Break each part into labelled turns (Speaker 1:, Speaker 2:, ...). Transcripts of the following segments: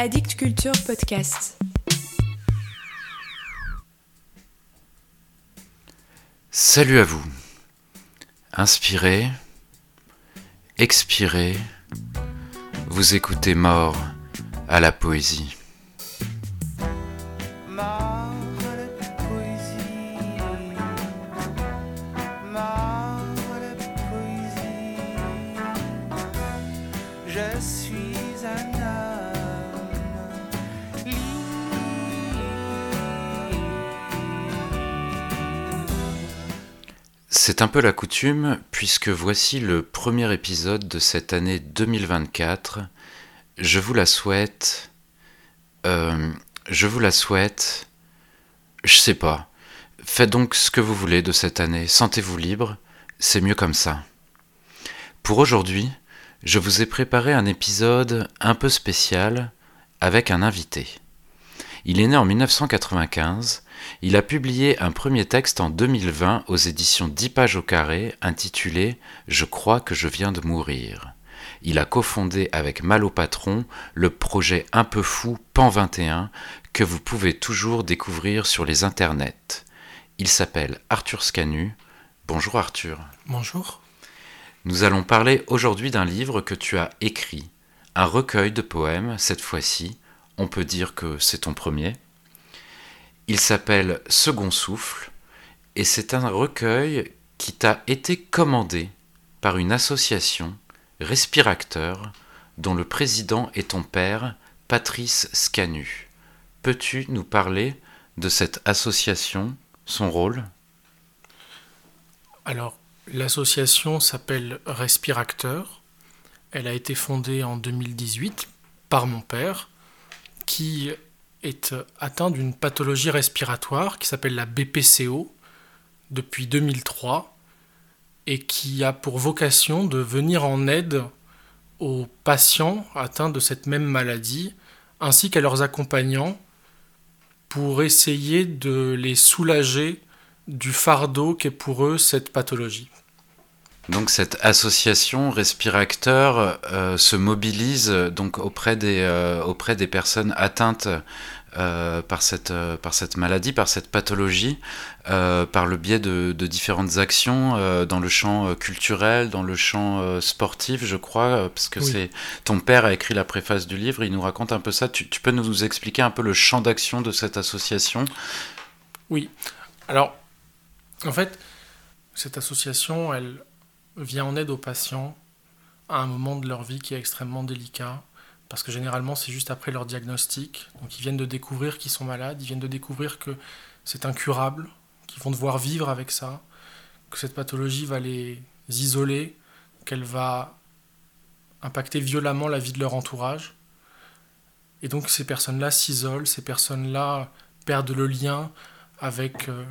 Speaker 1: Addict Culture Podcast.
Speaker 2: Salut à vous. Inspirez, expirez, vous écoutez mort à la poésie. C'est un peu la coutume, puisque voici le premier épisode de cette année 2024. Je vous la souhaite. euh, je vous la souhaite. Je sais pas. Faites donc ce que vous voulez de cette année. Sentez-vous libre. C'est mieux comme ça. Pour aujourd'hui, je vous ai préparé un épisode un peu spécial avec un invité. Il est né en 1995 il a publié un premier texte en 2020 aux éditions 10 pages au carré intitulé Je crois que je viens de mourir. Il a cofondé avec Malo Patron le projet un peu fou Pan 21 que vous pouvez toujours découvrir sur les internets. Il s'appelle Arthur Scanu. Bonjour Arthur.
Speaker 3: Bonjour.
Speaker 2: Nous allons parler aujourd'hui d'un livre que tu as écrit, un recueil de poèmes cette fois-ci. On peut dire que c'est ton premier. Il s'appelle Second Souffle et c'est un recueil qui t'a été commandé par une association, Respiracteur, dont le président est ton père, Patrice Scanu. Peux-tu nous parler de cette association, son rôle?
Speaker 3: Alors, l'association s'appelle Respiracteur. Elle a été fondée en 2018 par mon père, qui est atteint d'une pathologie respiratoire qui s'appelle la BPCO depuis 2003 et qui a pour vocation de venir en aide aux patients atteints de cette même maladie ainsi qu'à leurs accompagnants pour essayer de les soulager du fardeau qu'est pour eux cette pathologie.
Speaker 2: Donc cette association Respiracteur euh, se mobilise euh, donc euh, auprès des personnes atteintes euh, par, cette, euh, par cette maladie, par cette pathologie, euh, par le biais de, de différentes actions dans le champ culturel, dans le champ sportif, je crois, parce que
Speaker 3: Oui.
Speaker 2: c'est ton père a écrit la préface du livre, il nous raconte un peu ça. Tu, tu peux nous expliquer un peu le champ d'action de cette association?
Speaker 3: Oui. Alors, en fait, cette association, elle vient en aide aux patients à un moment de leur vie qui est extrêmement délicat, parce que généralement, c'est juste après leur diagnostic. Donc, ils viennent de découvrir qu'ils sont malades, ils viennent de découvrir que c'est incurable, qu'ils vont devoir vivre avec ça, que cette pathologie va les isoler, qu'elle va impacter violemment la vie de leur entourage. Et donc, ces personnes-là s'isolent, ces personnes-là perdent le lien avec euh,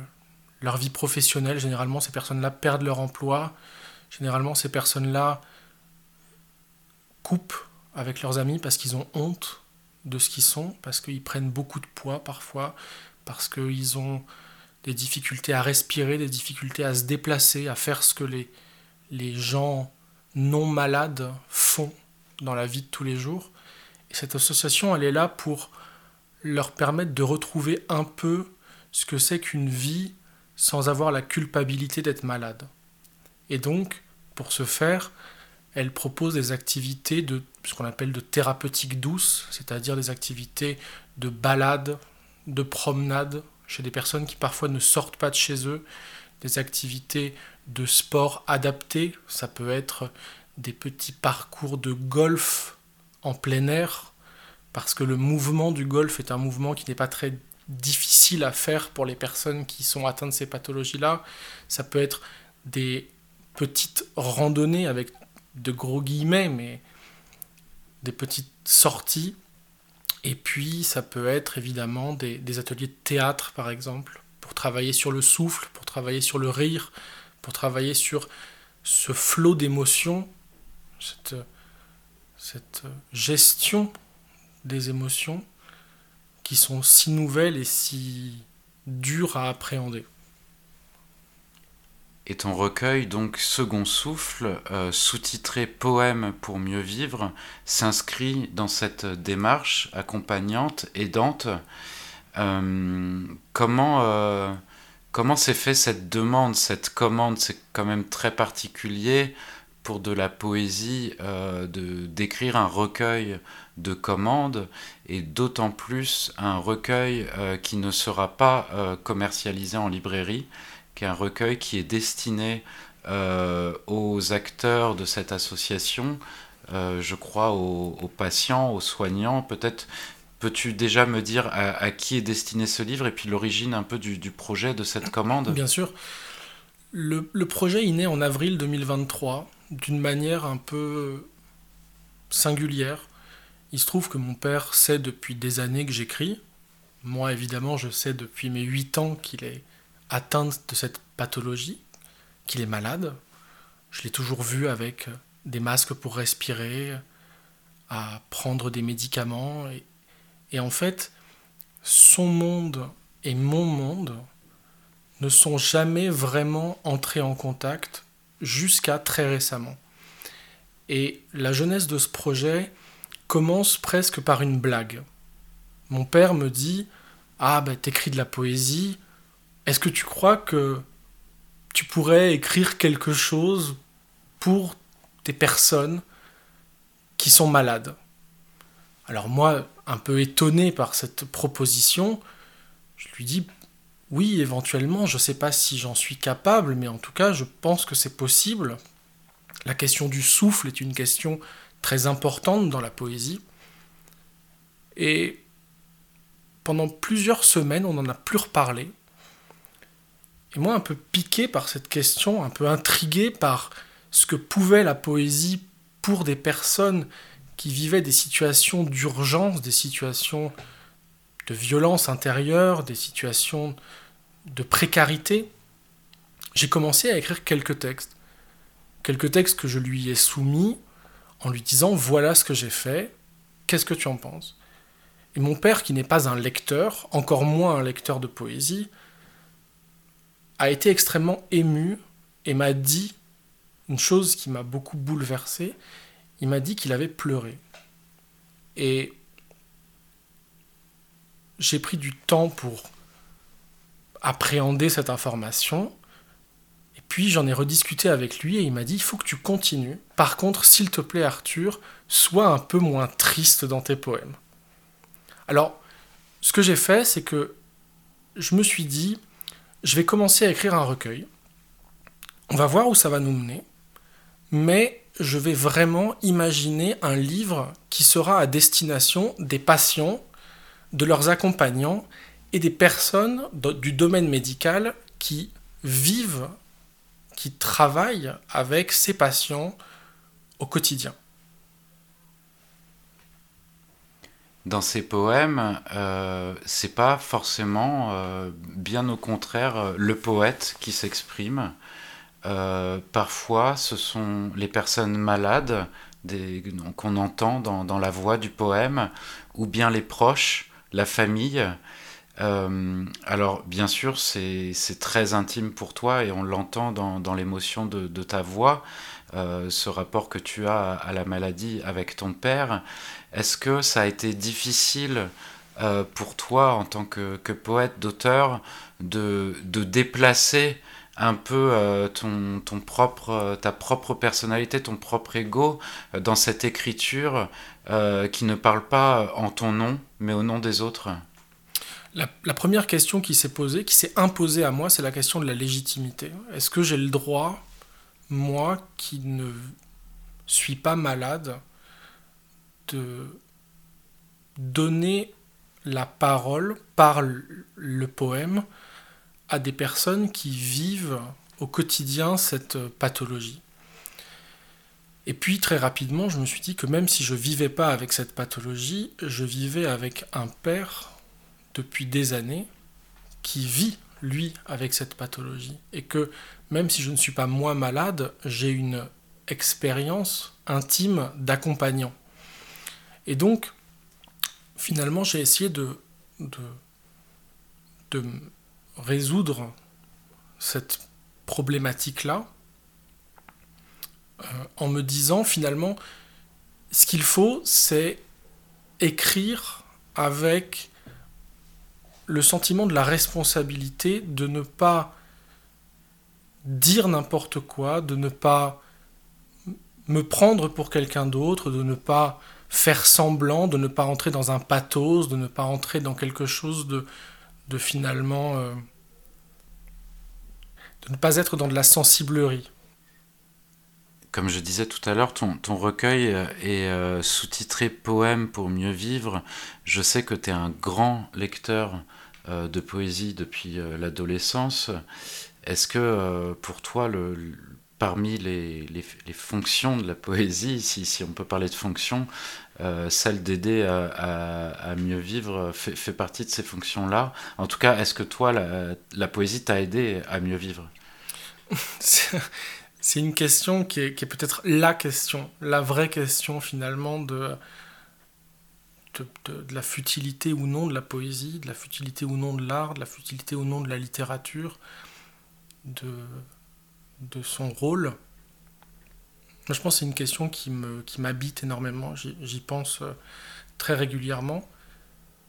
Speaker 3: leur vie professionnelle. Généralement, ces personnes-là perdent leur emploi. Généralement, ces personnes-là coupent avec leurs amis parce qu'ils ont honte de ce qu'ils sont, parce qu'ils prennent beaucoup de poids parfois, parce qu'ils ont des difficultés à respirer, des difficultés à se déplacer, à faire ce que les, les gens non malades font dans la vie de tous les jours. Et cette association, elle est là pour leur permettre de retrouver un peu ce que c'est qu'une vie sans avoir la culpabilité d'être malade. Et donc, pour ce faire, elle propose des activités de ce qu'on appelle de thérapeutique douce, c'est-à-dire des activités de balade, de promenade chez des personnes qui parfois ne sortent pas de chez eux, des activités de sport adaptés, ça peut être des petits parcours de golf en plein air, parce que le mouvement du golf est un mouvement qui n'est pas très difficile à faire pour les personnes qui sont atteintes de ces pathologies-là. Ça peut être des petites randonnées avec de gros guillemets, mais des petites sorties. Et puis ça peut être évidemment des, ateliers de théâtre, par exemple, pour travailler sur le souffle, pour travailler sur le rire, pour travailler sur ce flot d'émotions, cette gestion des émotions qui sont si nouvelles et si dures à appréhender.
Speaker 2: Et ton recueil, donc Second Souffle, euh, sous-titré Poème pour mieux vivre, s'inscrit dans cette démarche accompagnante, aidante. Euh, comment euh, comment s'est fait cette demande, cette commande? C'est quand même très particulier pour de la poésie de d'écrire un recueil de commandes et d'autant plus un recueil qui ne sera pas commercialisé en librairie un recueil qui est destiné euh, aux acteurs de cette association, euh, je crois aux, patients, aux soignants. Peut-être peux-tu déjà me dire à, qui est destiné ce livre et puis l'origine un peu du, projet de cette commande?
Speaker 3: Bien sûr. Le, le, projet est né en avril 2023 d'une manière un peu singulière. Il se trouve que mon père sait depuis des années que j'écris. Moi, évidemment, je sais depuis mes 8 ans qu'il est atteint de cette pathologie, qu'il est malade. Je l'ai toujours vu avec des masques pour respirer, à prendre des médicaments. Et, en fait, son monde et mon monde ne sont jamais vraiment entrés en contact jusqu'à très récemment. Et la jeunesse de ce projet commence presque par une blague. Mon père me dit Ah, ben t'écris de la poésie, est-ce que tu crois que tu pourrais écrire quelque chose pour des personnes qui sont malades? Alors moi, un peu étonné par cette proposition, je lui dis oui, éventuellement, je ne sais pas si j'en suis capable, mais en tout cas, je pense que c'est possible. La question du souffle est une question très importante dans la poésie. Et pendant plusieurs semaines, on n'en a plus reparlé. Et moi, un peu piqué par cette question, un peu intrigué par ce que pouvait la poésie pour des personnes qui vivaient des situations d'urgence, des situations de violence intérieure, des situations de précarité, j'ai commencé à écrire quelques textes. Quelques textes que je lui ai soumis en lui disant voilà ce que j'ai fait, qu'est-ce que tu en penses? Et mon père, qui n'est pas un lecteur, encore moins un lecteur de poésie, a été extrêmement ému et m'a dit une chose qui m'a beaucoup bouleversé. Il m'a dit qu'il avait pleuré. Et j'ai pris du temps pour appréhender cette information. Et puis j'en ai rediscuté avec lui et il m'a dit il faut que tu continues. Par contre, s'il te plaît Arthur, sois un peu moins triste dans tes poèmes. Alors, ce que j'ai fait, c'est que je me suis dit, je vais commencer à écrire un recueil. On va voir où ça va nous mener, mais je vais vraiment imaginer un livre qui sera à destination des patients, de leurs accompagnants et des personnes du domaine médical qui vivent, qui travaillent avec ces patients au quotidien.
Speaker 2: Dans ces poèmes, euh, c'est pas forcément, euh, bien au contraire, euh, le poète qui s'exprime. Euh, parfois, ce sont les personnes malades qu'on entend dans, la voix du poème, ou bien les proches, la famille. alors, bien sûr, c'est très intime pour toi et on l'entend dans, l'émotion de, ta voix, ce rapport que tu as à la maladie avec ton père. Est-ce que ça a été difficile euh, pour toi, en tant que, poète, d'auteur, de, déplacer un peu euh, ton, propre, euh, ta propre personnalité, ton propre ego dans cette écriture qui ne parle pas en ton nom, mais au nom des autres?
Speaker 3: La première question qui s'est posée, qui s'est imposée à moi, c'est la question de la légitimité. Est-ce que j'ai le droit, moi qui ne suis pas malade, de donner la parole par le poème à des personnes qui vivent au quotidien cette pathologie. Et puis très rapidement, je me suis dit que même si je vivais pas avec cette pathologie, je vivais avec un père depuis des années qui vit lui avec cette pathologie et que même si je ne suis pas moi malade, j'ai une expérience intime d'accompagnant. Et donc, finalement, j'ai essayé de, de, résoudre cette problématique-là, euh, en me disant finalement, ce qu'il faut, c'est écrire avec le sentiment de la responsabilité de ne pas dire n'importe quoi, de ne pas me prendre pour quelqu'un d'autre, de ne pas faire semblant, de ne pas entrer dans un pathos, de ne pas entrer dans quelque chose de, de finalement... Euh, de ne pas être dans de la sensiblerie.
Speaker 2: Comme je disais tout à l'heure, ton, ton, recueil est euh, sous-titré Poème pour mieux vivre. Je sais que tu es un grand lecteur euh, de poésie depuis l'adolescence. Est-ce que pour toi, le, parmi les, les, fonctions de la poésie, si, si, on peut parler de fonctions, euh, celle d'aider à, à, mieux vivre fait, fait, partie de ces fonctions-là? En tout cas, est-ce que toi, la, la poésie t'a aidé à mieux vivre?
Speaker 3: C'est une question qui est, qui est peut-être la question, la vraie question finalement de, de, la futilité ou non de la poésie, de la futilité ou non de l'art, de la futilité ou non de la littérature, de son rôle Je pense que c'est une question qui m'habite énormément. J'y pense euh, très régulièrement.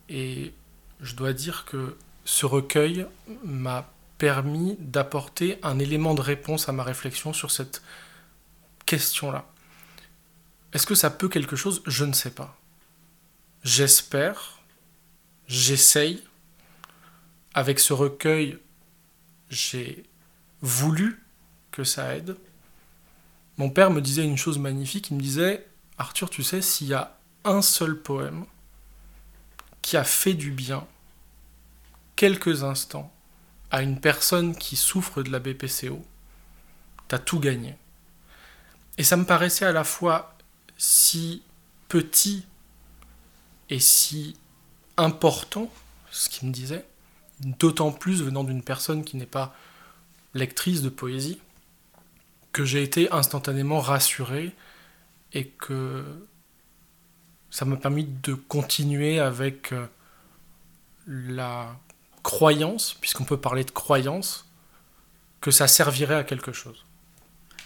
Speaker 3: Et je dois dire que ce recueil m'a permis d'apporter un élément de réponse à ma réflexion sur cette question-là. Est-ce que ça peut quelque chose? Je ne sais pas. J'espère, j'essaye. Avec ce recueil, j'ai voulu que ça aide. Mon père me disait une chose magnifique, il me disait, Arthur, tu sais, s'il y a un seul poème qui a fait du bien, quelques instants, à une personne qui souffre de la BPCO, t'as tout gagné. Et ça me paraissait à la fois si petit et si important, ce qu'il me disait, d'autant plus venant d'une personne qui n'est pas lectrice de poésie, que j'ai été instantanément rassuré et que ça m'a permis de continuer avec euh, la croyance, puisqu'on peut parler de croyance, que ça servirait à quelque chose.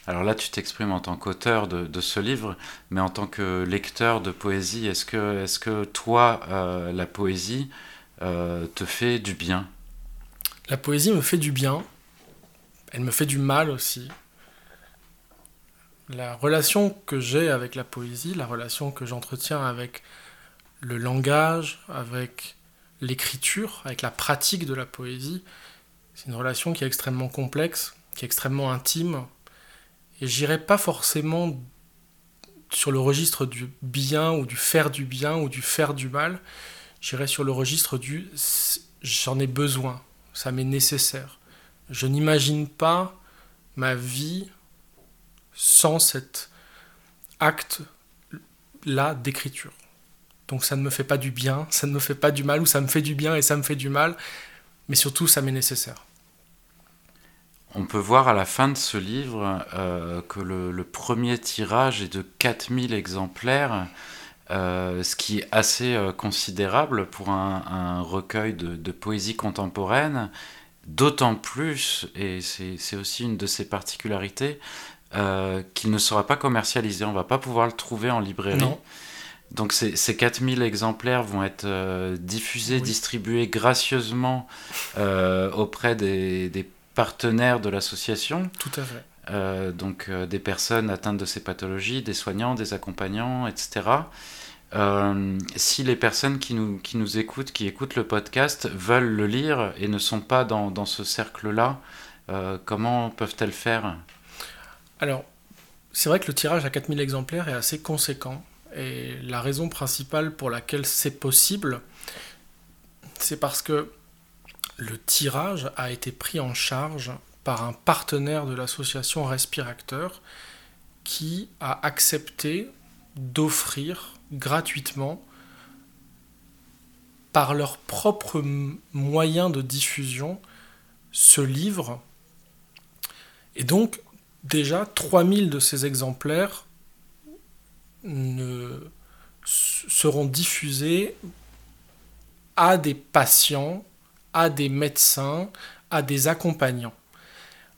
Speaker 2: Alors là, tu t'exprimes en tant qu'auteur de, ce livre, mais en tant que lecteur de poésie, est-ce que, est que toi, euh, la poésie euh, te fait du bien?
Speaker 3: La poésie me fait du bien, elle me fait du mal aussi, la relation que j'ai avec la poésie, la relation que j'entretiens avec le langage, avec l'écriture, avec la pratique de la poésie, c'est une relation qui est extrêmement complexe, qui est extrêmement intime. Et j'irai pas forcément sur le registre du bien ou du faire du bien ou du faire du mal. J'irai sur le registre du j'en ai besoin, ça m'est nécessaire. Je n'imagine pas ma vie sans cet acte-là d'écriture. Donc ça ne me fait pas du bien, ça ne me fait pas du mal, ou ça me fait du bien et ça me fait du mal, mais surtout ça m'est nécessaire.
Speaker 2: On peut voir à la fin de ce livre euh, que le, le, premier tirage est de 4000 exemplaires, euh, ce qui est assez euh, considérable pour un, un recueil de, de, poésie contemporaine, d'autant plus, et c'est aussi une de ses particularités, qu'il ne sera pas commercialisé. On va pas pouvoir le trouver en librairie.
Speaker 3: Non.
Speaker 2: Donc ces, ces 4000 exemplaires vont être euh, diffusés, oui. distribués gracieusement euh, auprès des, des, partenaires de l'association.
Speaker 3: Tout à fait.
Speaker 2: Euh, donc euh, des personnes atteintes de ces pathologies, des soignants, des accompagnants, etc. Euh, si les personnes qui nous, qui nous écoutent, qui écoutent le podcast, veulent le lire et ne sont pas dans, dans ce cercle-là, comment peuvent-elles faire?
Speaker 3: Alors, c'est vrai que le tirage à 4000 exemplaires est assez conséquent. Et la raison principale pour laquelle c'est possible, c'est parce que le tirage a été pris en charge par un partenaire de l'association Respiracteur qui a accepté d'offrir gratuitement par leurs propres moyens de diffusion ce livre. Et donc, déjà 3000 de ces exemplaires seront diffusés à des patients, à des médecins, à des accompagnants.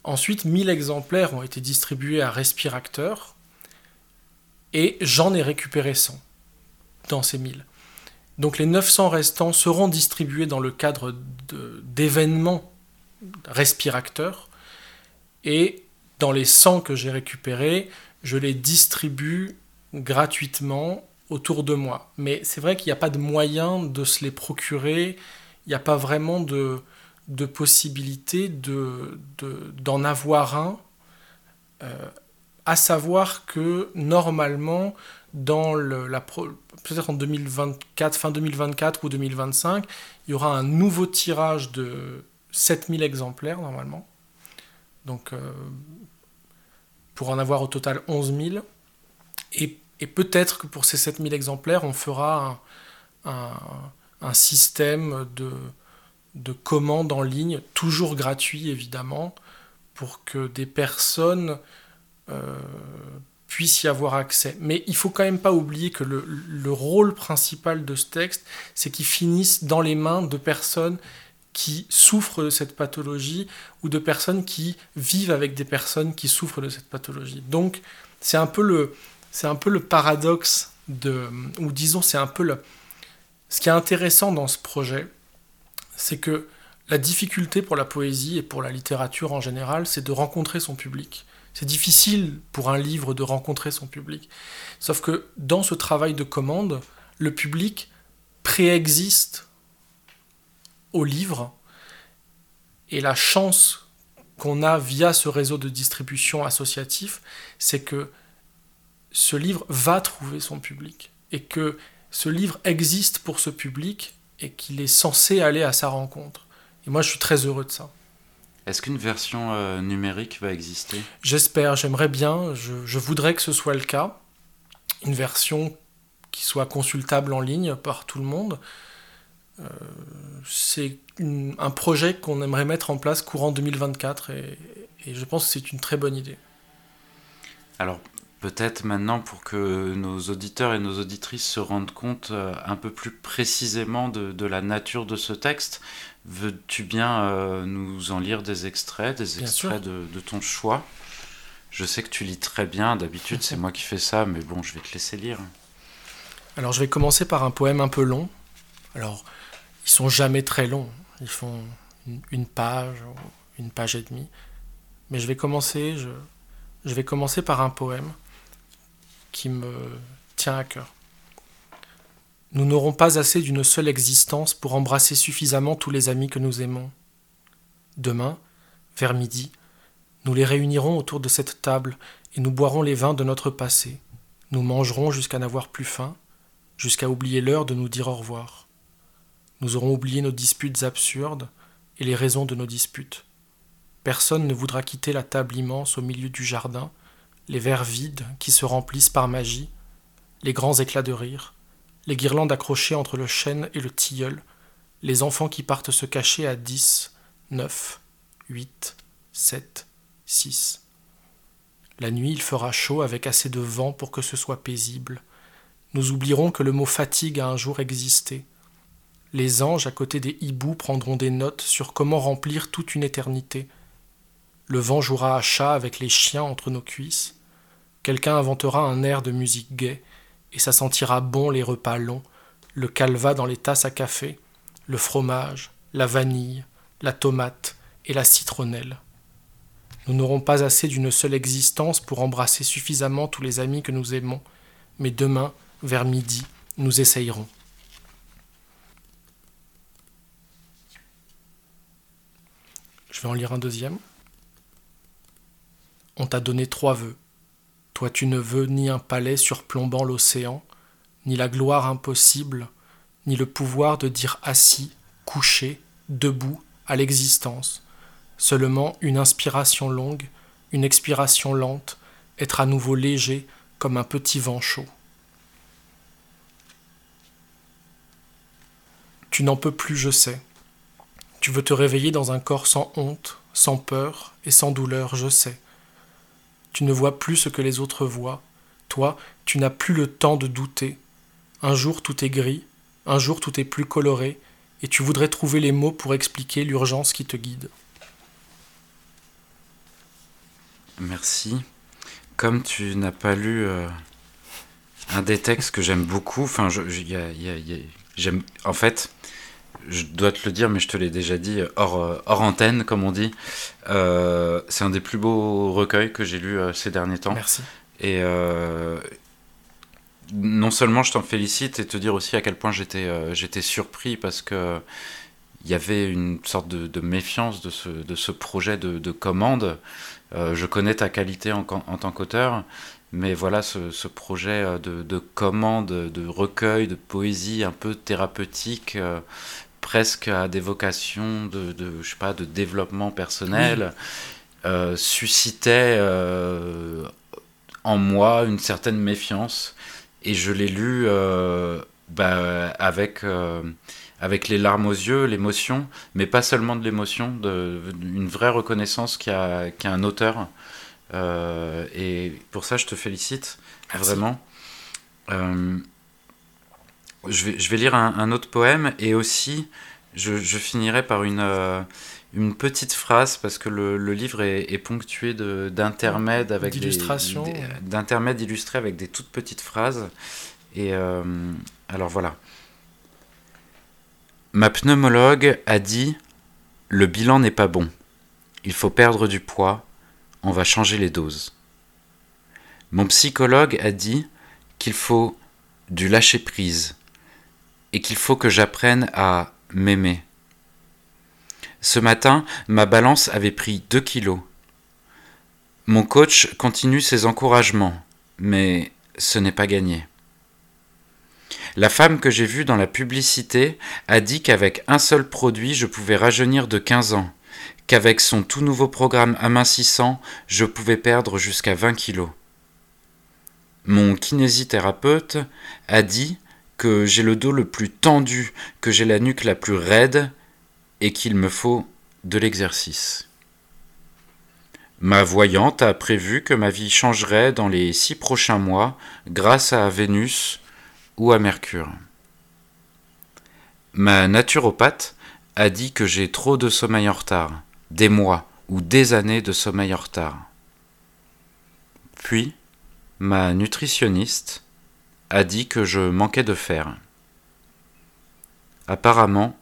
Speaker 3: Ensuite, 1000 exemplaires ont été distribués à Respiracteur et j'en ai récupéré 100 dans ces 1000. Donc les 900 restants seront distribués dans le cadre d'événements respirateurs et dans les 100 que j'ai récupérés, je les distribue gratuitement autour de moi. Mais c'est vrai qu'il n'y a pas de moyen de se les procurer, il n'y a pas vraiment de, de possibilité d'en de, d'en avoir un, euh, à savoir que normalement, dans le, la peut-être en 2024, fin 2024 ou 2025, il y aura un nouveau tirage de 7000 exemplaires normalement. Donc euh, pour en avoir au total 11 000. Et, peut-être que pour ces 7000 exemplaires, on fera un, système de, de commandes en ligne, toujours gratuit évidemment, pour que des personnes euh, puissent y avoir accès. Mais il faut quand même pas oublier que le, le rôle principal de ce texte, c'est qu'il finisse dans les mains de personnes qui souffrent de cette pathologie ou de personnes qui vivent avec des personnes qui souffrent de cette pathologie. Donc c'est un peu le, c'est un peu le paradoxe de, ou disons c'est un peu le, ce qui est intéressant dans ce projet, c'est que la difficulté pour la poésie et pour la littérature en général, c'est de rencontrer son public. C'est difficile pour un livre de rencontrer son public. Sauf que dans ce travail de commande, le public préexiste au livre. Et la chance qu'on a via ce réseau de distribution associatif, c'est que ce livre va trouver son public et que ce livre existe pour ce public et qu'il est censé aller à sa rencontre. Et moi, je suis très heureux de ça.
Speaker 2: Est-ce qu'une version euh, numérique va exister?
Speaker 3: J'espère, j'aimerais bien, je, je, voudrais que ce soit le cas. Une version qui soit consultable en ligne par tout le monde. Euh, c'est un projet qu'on aimerait mettre en place courant 2024 et, je pense que c'est une très bonne idée.
Speaker 2: Alors peut-être maintenant pour que nos auditeurs et nos auditrices se rendent compte euh, un peu plus précisément de, la nature de ce texte, veux-tu bien euh, nous en lire des extraits, des extraits de, de, ton choix? Je sais que tu lis très bien, d'habitude c'est moi qui fais ça, mais bon, je vais te laisser lire.
Speaker 3: Alors je vais commencer par un poème un peu long. Alors ils sont jamais très longs. Ils font une, page ou une page et demie. Mais je vais commencer, je, je vais commencer par un poème qui me tient à cœur. Nous n'aurons pas assez d'une seule existence pour embrasser suffisamment tous les amis que nous aimons. Demain, vers midi, nous les réunirons autour de cette table et nous boirons les vins de notre passé. Nous mangerons jusqu'à n'avoir plus faim, jusqu'à oublier l'heure de nous dire au revoir. Nous aurons oublié nos disputes absurdes et les raisons de nos disputes. Personne ne voudra quitter la table immense au milieu du jardin, les verres vides qui se remplissent par magie, les grands éclats de rire, les guirlandes accrochées entre le chêne et le tilleul, les enfants qui partent se cacher à dix, neuf, huit, sept, six. La nuit, il fera chaud avec assez de vent pour que ce soit paisible. Nous oublierons que le mot fatigue a un jour existé les anges à côté des hiboux prendront des notes sur comment remplir toute une éternité. Le vent jouera à chat avec les chiens entre nos cuisses. Quelqu'un inventera un air de musique gaie, et ça sentira bon les repas longs, le calva dans les tasses à café, le fromage, la vanille, la tomate et la citronnelle. Nous n'aurons pas assez d'une seule existence pour embrasser suffisamment tous les amis que nous aimons, mais demain, vers midi, nous essayerons. Je vais en lire un deuxième. On t'a donné trois vœux. Toi tu ne veux ni un palais surplombant l'océan, ni la gloire impossible, ni le pouvoir de dire assis, couché, debout, à l'existence, seulement une inspiration longue, une expiration lente, être à nouveau léger comme un petit vent chaud. Tu n'en peux plus, je sais. Tu veux te réveiller dans un corps sans honte, sans peur et sans douleur, je sais. Tu ne vois plus ce que les autres voient. Toi, tu n'as plus le temps de douter. Un jour tout est gris, un jour tout est plus coloré, et tu voudrais trouver les mots pour expliquer l'urgence qui te guide.
Speaker 2: Merci. Comme tu n'as pas lu euh, un des textes que j'aime beaucoup, enfin, j'aime, en fait, je dois te le dire, mais je te l'ai déjà dit hors, euh, hors antenne, comme on dit. euh, c'est un des plus beaux recueils que j'ai lu euh, ces derniers temps.
Speaker 3: Merci.
Speaker 2: Et euh, non seulement je t'en félicite et te dire aussi à quel point j'étais euh, j'étais surpris parce que il y avait une sorte de, de méfiance de ce, de ce projet de, de commande. Euh, je connais ta qualité en, en tant qu'auteur, mais voilà ce, ce projet euh, de, de commande, de recueil, de poésie un peu thérapeutique, euh, presque à des vocations de, de, je sais pas, de développement personnel, euh, suscitait euh, en moi une certaine méfiance. Et je l'ai lu euh, bah, avec, avec les larmes aux yeux, l'émotion, mais pas seulement de l'émotion, de- une vraie reconnaissance qu'il y a, qu'il y a un auteur. Et pour ça, je te félicite,
Speaker 3: Merci.
Speaker 2: vraiment. Je, vais, je vais lire un, un autre poème et aussi, je, je finirai par une, euh, une petite phrase parce que le, le livre est, est ponctué de- d'intermèdes avec
Speaker 3: D'illustrations,
Speaker 2: d'intermèdes illustrés avec des toutes petites phrases. Et euh, alors voilà. Ma pneumologue a dit le bilan n'est pas bon. Il faut perdre du poids. On va changer les doses. Mon psychologue a dit qu'il faut du lâcher prise et qu'il faut que j'apprenne à m'aimer. Ce matin, ma balance avait pris 2 kilos. Mon coach continue ses encouragements, mais ce n'est pas gagné. La femme que j'ai vue dans la publicité a dit qu'avec un seul produit, je pouvais rajeunir de 15 ans, qu'avec son tout nouveau programme amincissant, je pouvais perdre jusqu'à 20 kilos. Mon kinésithérapeute a dit que j'ai le dos le plus tendu, que j'ai la nuque la plus raide et qu'il me faut de l'exercice. Ma voyante a prévu que ma vie changerait dans les six prochains mois grâce à Vénus ou à Mercure. Ma naturopathe a dit que j'ai trop de sommeil en retard, des mois ou des années de sommeil en retard. Puis, ma nutritionniste a dit que je manquais de fer. Apparemment,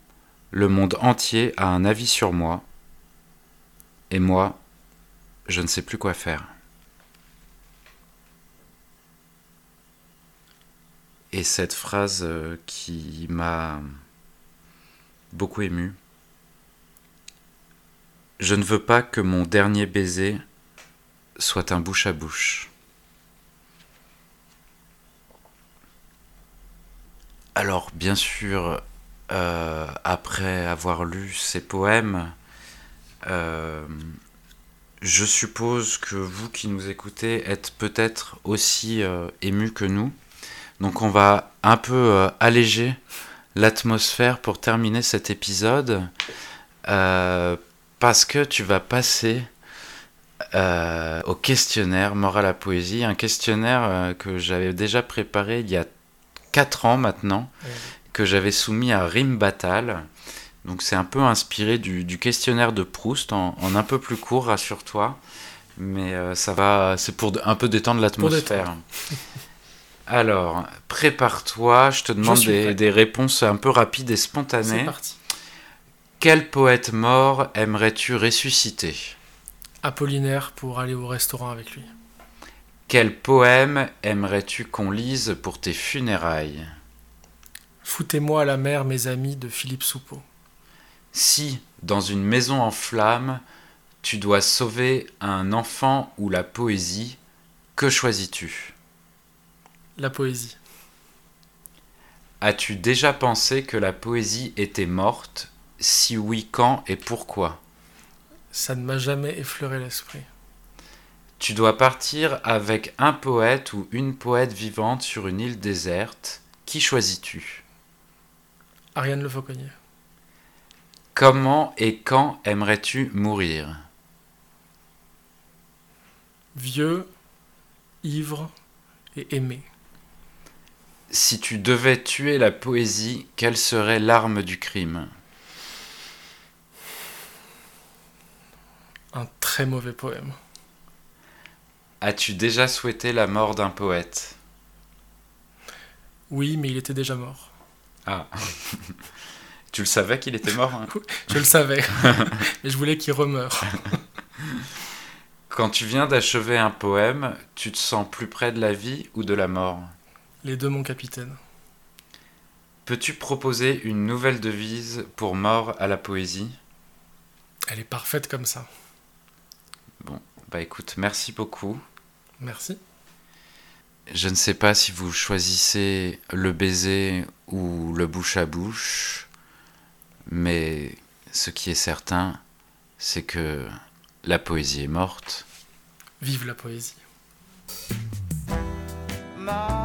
Speaker 2: le monde entier a un avis sur moi, et moi, je ne sais plus quoi faire. Et cette phrase euh, qui m'a beaucoup ému, je ne veux pas que mon dernier baiser soit un bouche à bouche. Alors, bien sûr, euh, après avoir lu ces poèmes, euh, je suppose que vous qui nous écoutez êtes peut-être aussi euh, émus que nous. Donc on va un peu euh, alléger l'atmosphère pour terminer cet épisode. parce que tu vas passer au questionnaire Morale à Poésie, un questionnaire que j'avais déjà préparé il y a 4 ans maintenant,
Speaker 3: Ouais.
Speaker 2: que j'avais soumis à Battle. Donc c'est un peu inspiré du, du questionnaire de Proust, en, en un peu plus court, rassure-toi. Mais euh, ça va, c'est pour un peu détendre l'atmosphère. Alors, prépare-toi, je te demande des, des réponses un peu rapides et
Speaker 3: C'est
Speaker 2: spontanées.
Speaker 3: parti.
Speaker 2: Quel poète mort aimerais-tu ressusciter?
Speaker 3: Apollinaire pour aller au restaurant avec lui.
Speaker 2: Quel poème aimerais-tu qu'on lise pour tes funérailles?
Speaker 3: Foutez-moi à la mer, mes amis, de Philippe Soupeau.
Speaker 2: Si, dans une maison en flammes, tu dois sauver un enfant ou la poésie, que choisis-tu?
Speaker 3: La poésie.
Speaker 2: As-tu déjà pensé que la poésie était morte? Si oui, quand et pourquoi?
Speaker 3: Ça ne m'a jamais effleuré l'esprit.
Speaker 2: Tu dois partir avec un poète ou une poète vivante sur une île déserte. Qui choisis-tu?
Speaker 3: Ariane Le Fauconnier.
Speaker 2: Comment et quand aimerais-tu mourir?
Speaker 3: Vieux, ivre et aimé.
Speaker 2: Si tu devais tuer la poésie, quelle serait l'arme du crime?
Speaker 3: Un très mauvais poème.
Speaker 2: As-tu déjà souhaité la mort d'un poète?
Speaker 3: Oui, mais il était déjà mort.
Speaker 2: Ah. tu le savais qu'il était mort hein?
Speaker 3: Je le savais, mais je voulais qu'il remeure.
Speaker 2: Quand tu viens d'achever un poème, tu te sens plus près de la vie ou de la mort?
Speaker 3: Les deux, mon capitaine.
Speaker 2: Peux-tu proposer une nouvelle devise pour mort à la poésie?
Speaker 3: Elle est parfaite comme ça.
Speaker 2: Bon, bah écoute, merci beaucoup.
Speaker 3: Merci.
Speaker 2: Je ne sais pas si vous choisissez le baiser ou le bouche à bouche, mais ce qui est certain, c'est que la poésie est morte.
Speaker 3: Vive la poésie.
Speaker 4: Ma